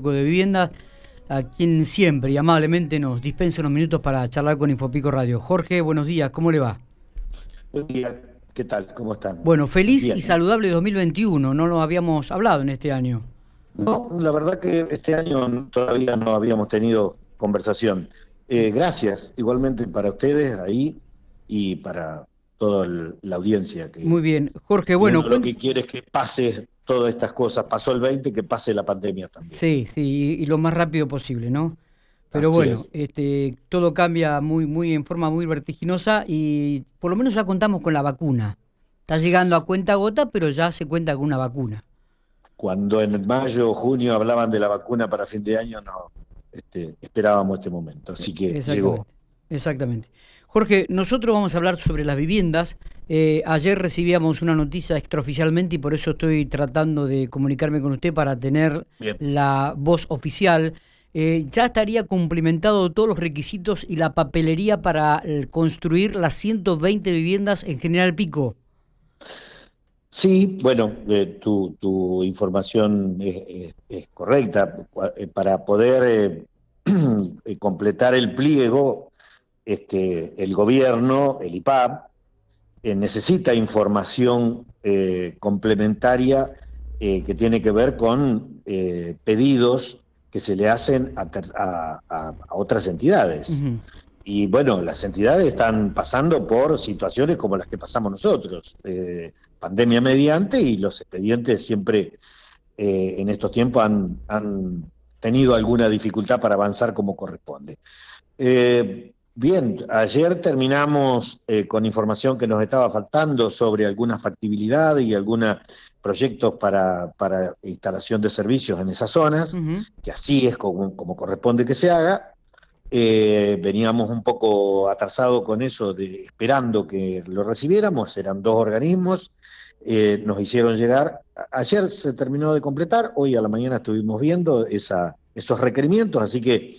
de vivienda, a quien siempre y amablemente nos dispensa unos minutos para charlar con Infopico Radio. Jorge, buenos días, ¿cómo le va? Buen día, ¿qué tal? ¿Cómo están? Bueno, feliz y saludable 2021, no lo habíamos hablado en este año. No, la verdad que este año todavía no habíamos tenido conversación. Eh, gracias igualmente para ustedes ahí y para toda la audiencia. Que Muy bien, Jorge, bueno... Lo que quiere es que pase todas estas cosas. Pasó el 20, que pase la pandemia también. Sí, sí, y lo más rápido posible, ¿no? Pero bueno, este, todo cambia muy, muy en forma muy vertiginosa y por lo menos ya contamos con la vacuna. Está llegando a cuenta gota, pero ya se cuenta con una vacuna. Cuando en mayo o junio hablaban de la vacuna para fin de año, no este, esperábamos este momento. Así que llegó. Exactamente. Jorge, nosotros vamos a hablar sobre las viviendas. Eh, ayer recibíamos una noticia extraoficialmente y por eso estoy tratando de comunicarme con usted para tener la voz oficial. Eh, ya estaría cumplimentado todos los requisitos y la papelería para eh, construir las 120 viviendas en General Pico. Sí, bueno, tu, tu, información es, correcta. Para poder completar el pliego este, el gobierno, el IPAP, eh, necesita información eh, complementaria eh, que tiene que ver con pedidos que se le hacen a, otras entidades. Y bueno, las entidades están pasando por situaciones como las que pasamos nosotros, pandemia mediante, y los expedientes siempre en estos tiempos han, han, tenido alguna dificultad para avanzar como corresponde. Bien, ayer terminamos eh, con información que nos estaba faltando sobre alguna factibilidad y algunos proyectos para, instalación de servicios en esas zonas, que así es como, corresponde que se haga. Eh, veníamos un poco atrasados con eso, de, esperando que lo recibiéramos, eran dos organismos, eh, nos hicieron llegar, ayer se terminó de completar, hoy a la mañana estuvimos viendo esa, esos requerimientos, así que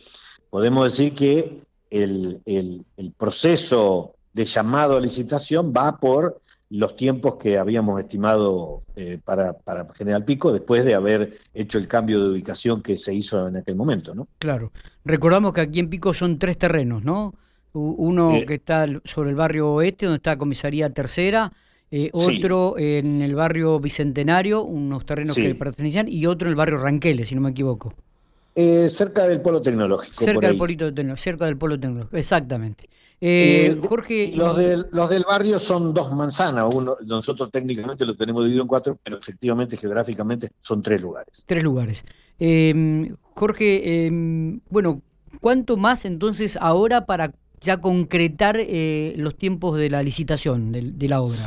podemos decir que el, el, proceso de llamado a licitación va por los tiempos que habíamos estimado eh, para, para, General Pico después de haber hecho el cambio de ubicación que se hizo en aquel momento, ¿no? Claro. Recordamos que aquí en Pico son tres terrenos, ¿no? Uno eh, que está sobre el barrio oeste, donde está la comisaría tercera, eh, otro en el barrio Bicentenario, unos terrenos que pertenecían, y otro en el barrio Ranqueles, si no me equivoco. Eh, cerca del polo tecnológico. Cerca del, polito, cerca del polo tecnológico, exactamente. Eh, eh, Jorge. Los, del, los del barrio son dos manzanas. Uno, nosotros técnicamente lo tenemos dividido en cuatro, pero efectivamente, geográficamente, son tres lugares. Tres lugares. Em, Jorge, em, bueno, ¿cuánto más entonces ahora para ya concretar los tiempos de la licitación de, la obra?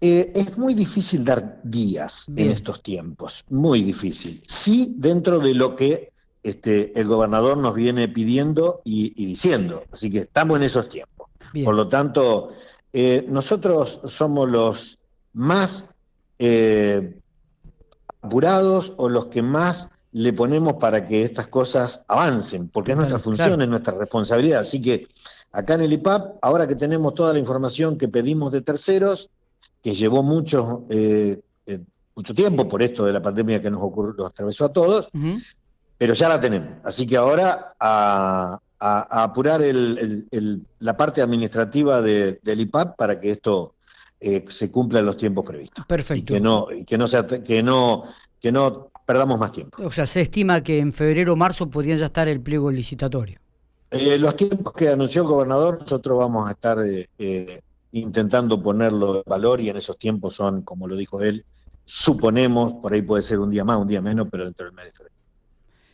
es muy difícil dar días en estos tiempos, muy difícil. Sí, dentro de lo que este, el gobernador nos viene pidiendo y, diciendo. Así que estamos en esos tiempos. Por lo tanto, eh, nosotros somos los más eh, apurados o los que más le ponemos para que estas cosas avancen, porque es nuestra función, es nuestra responsabilidad. Así que acá en el IPAP, ahora que tenemos toda la información que pedimos de terceros, que llevó mucho, eh, mucho tiempo por esto de la pandemia que nos ocurrió, nos atravesó a todos, pero ya la tenemos. Así que ahora a, apurar la parte administrativa del IPAP para que esto eh, se cumpla en los tiempos previstos. Perfecto. Y que no, y que no, sea, que no, que no perdamos más tiempo. O sea, se estima que en febrero o marzo podría ya estar el pliego licitatorio. Eh, los tiempos que anunció el gobernador, nosotros vamos a estar eh, intentando ponerlo en valor y en esos tiempos son, como lo dijo él, suponemos, por ahí puede ser un día más, un día menos, pero dentro del mes de febrero.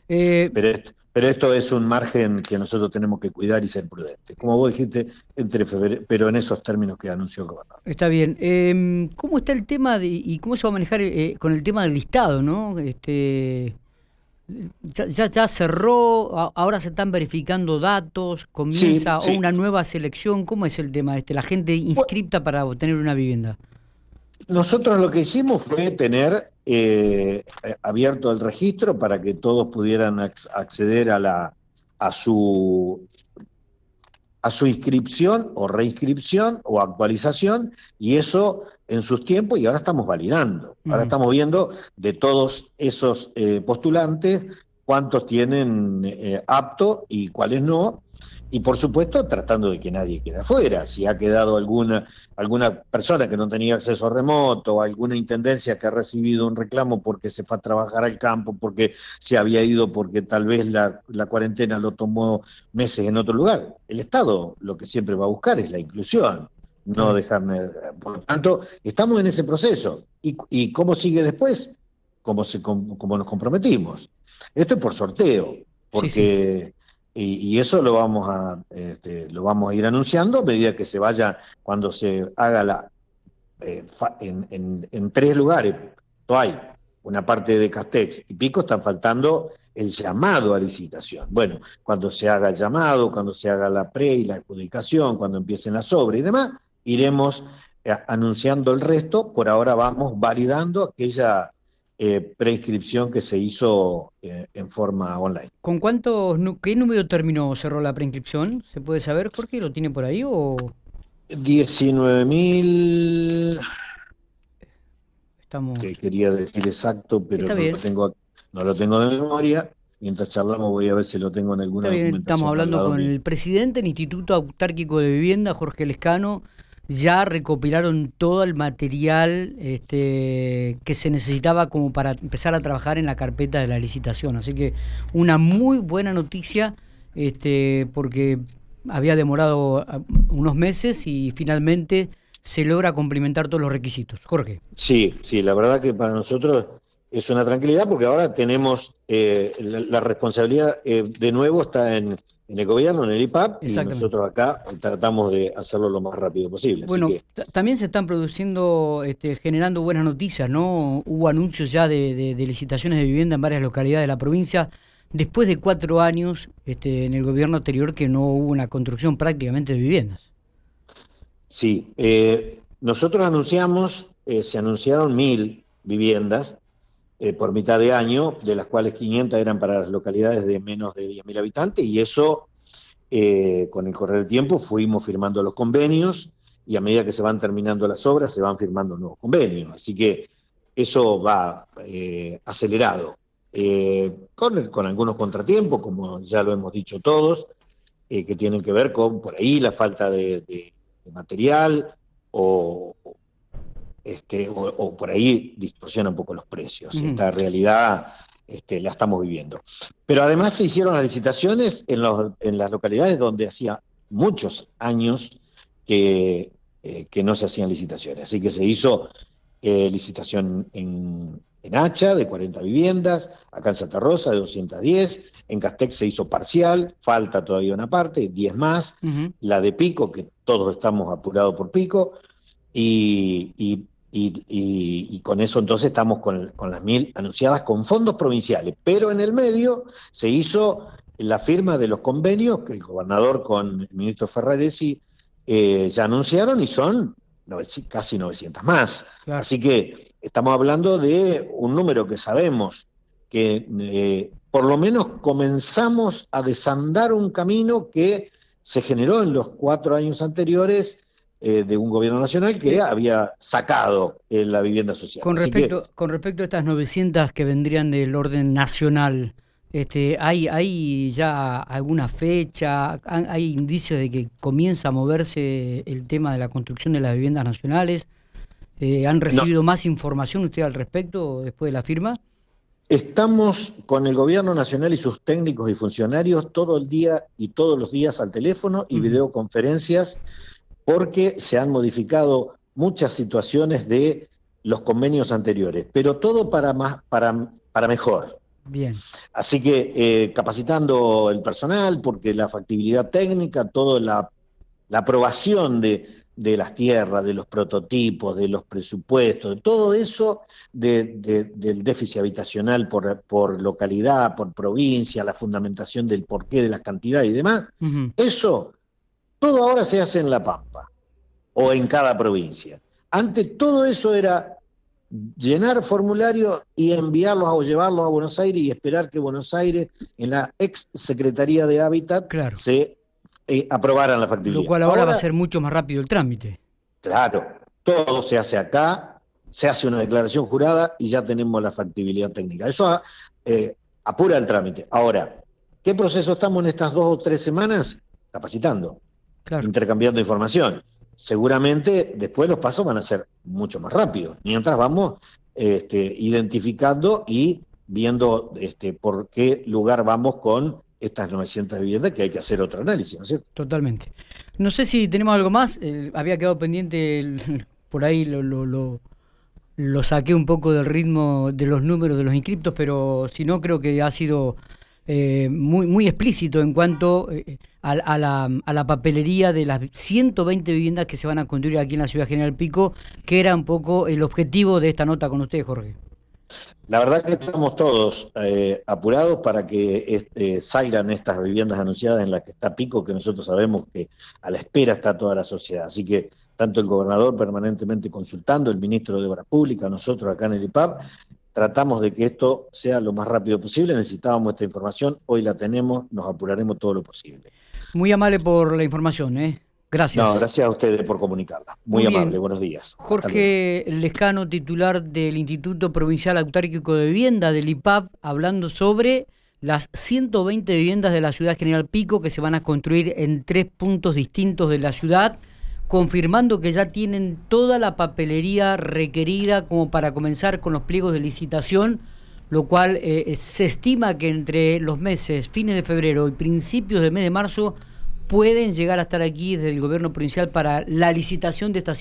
Eh, pero, esto, pero esto es un margen que nosotros tenemos que cuidar y ser prudentes. Como vos dijiste, entre febrero, pero en esos términos que anunció el gobernador. Está bien. Em, ¿Cómo está el tema de, y cómo se va a manejar eh, con el tema del listado, no? Este, ya, ya, cerró, ahora se están verificando datos, comienza una nueva selección. ¿Cómo es el tema este? La gente inscripta para obtener una vivienda. Nosotros lo que hicimos fue tener eh, abierto el registro para que todos pudieran acceder a, la, a, su, a su inscripción o reinscripción o actualización y eso en sus tiempos y ahora estamos validando. Ahora estamos viendo de todos esos eh, postulantes cuántos tienen eh, apto y cuáles no, y por supuesto tratando de que nadie quede afuera. Si ha quedado alguna, alguna persona que no tenía acceso remoto, alguna intendencia que ha recibido un reclamo porque se fue a trabajar al campo, porque se había ido, porque tal vez la, cuarentena lo tomó meses en otro lugar. El Estado lo que siempre va a buscar es la inclusión, no dejarme... Por lo tanto, estamos en ese proceso. ¿Y, y cómo sigue después? Como, se, como, nos comprometimos. Esto es por sorteo, porque... Y, eso lo vamos a este, lo vamos a ir anunciando a medida que se vaya cuando se haga la eh, en, tres lugares hay una parte de Castex y Pico están faltando el llamado a licitación. Bueno, cuando se haga el llamado, cuando se haga la pre y la adjudicación, cuando empiecen las obras y demás, iremos eh, anunciando el resto. Por ahora vamos validando aquella eh, prescripción que se hizo eh, en forma online. ¿Con cuántos, qué número terminó, cerró la preinscripción? ¿Se puede saber, Jorge? ¿Lo tiene por ahí o...? 19.000... Estamos... Que quería decir exacto, pero no lo, tengo, no lo tengo de memoria. Mientras charlamos voy a ver si lo tengo en alguna Estamos hablando con el presidente del Instituto Autárquico de Vivienda, Jorge Lescano, ya recopilaron todo el material este, que se necesitaba como para empezar a trabajar en la carpeta de la licitación. Así que una muy buena noticia este, porque había demorado ah, unos meses y finalmente se logra complementar todos los requisitos. Jorge. Sí, sí, la verdad que para nosotros es una tranquilidad porque ahora tenemos eh, la, responsabilidad eh, de nuevo está en, el gobierno, en el IPAP, y nosotros acá tratamos de hacerlo lo más rápido posible. Bueno, también se están produciendo, este, generando buenas noticias, ¿no? Hubo anuncios ya de, licitaciones de vivienda en varias localidades de la provincia, después de cuatro años este, en el gobierno anterior que no hubo una construcción prácticamente de viviendas. Sí, eh, nosotros anunciamos, se anunciaron mil viviendas, eh, por mitad de año, de las cuales 500 eran para las localidades de menos de 10.000 habitantes, y eso, eh, con el correr del tiempo, fuimos firmando los convenios, y a medida que se van terminando las obras, se van firmando nuevos convenios. Así que eso va eh, acelerado, con, con, algunos contratiempos, como ya lo hemos dicho todos, que tienen que ver con, por ahí, la falta de, de material o, este, o, por ahí distorsiona un poco los precios. Esta realidad este, la estamos viviendo. Pero además se hicieron las licitaciones en, las localidades donde hacía muchos años que, eh, que, no se hacían licitaciones. Así que se hizo eh, licitación en, Hacha de 40 viviendas, acá en Santa Rosa de 210, en Castex se hizo parcial, falta todavía una parte, 10 más, la de Pico, que todos estamos apurados por Pico, y, y y, con eso entonces estamos con, las mil anunciadas con fondos provinciales. Pero en el medio se hizo la firma de los convenios que el gobernador con el ministro Ferraresi eh, ya anunciaron y son casi 900 más. Así que estamos hablando de un número que sabemos que eh, por lo menos comenzamos a desandar un camino que se generó en los cuatro años anteriores eh, de un gobierno nacional que había sacado eh, la vivienda social. Con respecto, con respecto a estas 900 que vendrían del orden nacional, este, ¿hay, ¿hay ya alguna fecha? ¿Hay indicios de que comienza a moverse el tema de la construcción de las viviendas nacionales? Eh, ¿Han recibido más información usted al respecto después de la firma? Estamos con el gobierno nacional y sus técnicos y funcionarios todo el día y todos los días al teléfono y videoconferencias porque se han modificado muchas situaciones de los convenios anteriores, pero todo para, más, para, para mejor. Bien. Así que eh, capacitando el personal, porque la factibilidad técnica, toda la, aprobación de, las tierras, de los prototipos, de los presupuestos, de todo eso del déficit habitacional por, por, localidad, por provincia, la fundamentación del porqué de las cantidades y demás, eso todo ahora se hace en La Pampa o en cada provincia. Antes todo eso era llenar formularios y enviarlos o llevarlos a Buenos Aires y esperar que Buenos Aires, en la ex Secretaría de Hábitat, se eh, aprobaran la factibilidad. Lo cual ahora, va a ser mucho más rápido el trámite. Claro, todo se hace acá, se hace una declaración jurada y ya tenemos la factibilidad técnica. Eso eh, apura el trámite. Ahora, ¿qué proceso estamos en estas dos o tres semanas? Capacitando, intercambiando información. Seguramente después los pasos van a ser mucho más rápidos, mientras vamos este, identificando y viendo este, por qué lugar vamos con estas 900 viviendas, que hay que hacer otro análisis, ¿no es cierto? Totalmente. No sé si tenemos algo más, eh, había quedado pendiente, por ahí lo, lo, lo, saqué un poco del ritmo de los números de los inscriptos, pero si no, creo que ha sido eh, muy, muy explícito en cuanto eh, a, la, a, la, papelería de las 120 viviendas que se van a construir aquí en la ciudad General Pico, que era un poco el objetivo de esta nota con usted, Jorge. La verdad que estamos todos eh, apurados para que este, salgan estas viviendas anunciadas en las que está Pico, que nosotros sabemos que a la espera está toda la sociedad. Así que tanto el gobernador permanentemente consultando, el ministro de Obras Públicas, nosotros acá en el IPAP, tratamos de que esto sea lo más rápido posible. Necesitábamos esta información, hoy la tenemos, nos apuraremos todo lo posible. Muy amable por la información, ¿eh? Gracias. No, gracias a ustedes por comunicarla. Muy, amable, buenos días. Jorge Lescano, titular del Instituto Provincial Autárquico de Vivienda del IPAP, hablando sobre las 120 viviendas de la ciudad General Pico que se van a construir en tres puntos distintos de la ciudad, confirmando que ya tienen toda la papelería requerida como para comenzar con los pliegos de licitación, lo cual eh, se estima que entre los meses, fines de febrero y principios del mes de marzo, pueden llegar a estar aquí desde el gobierno provincial para la licitación de estas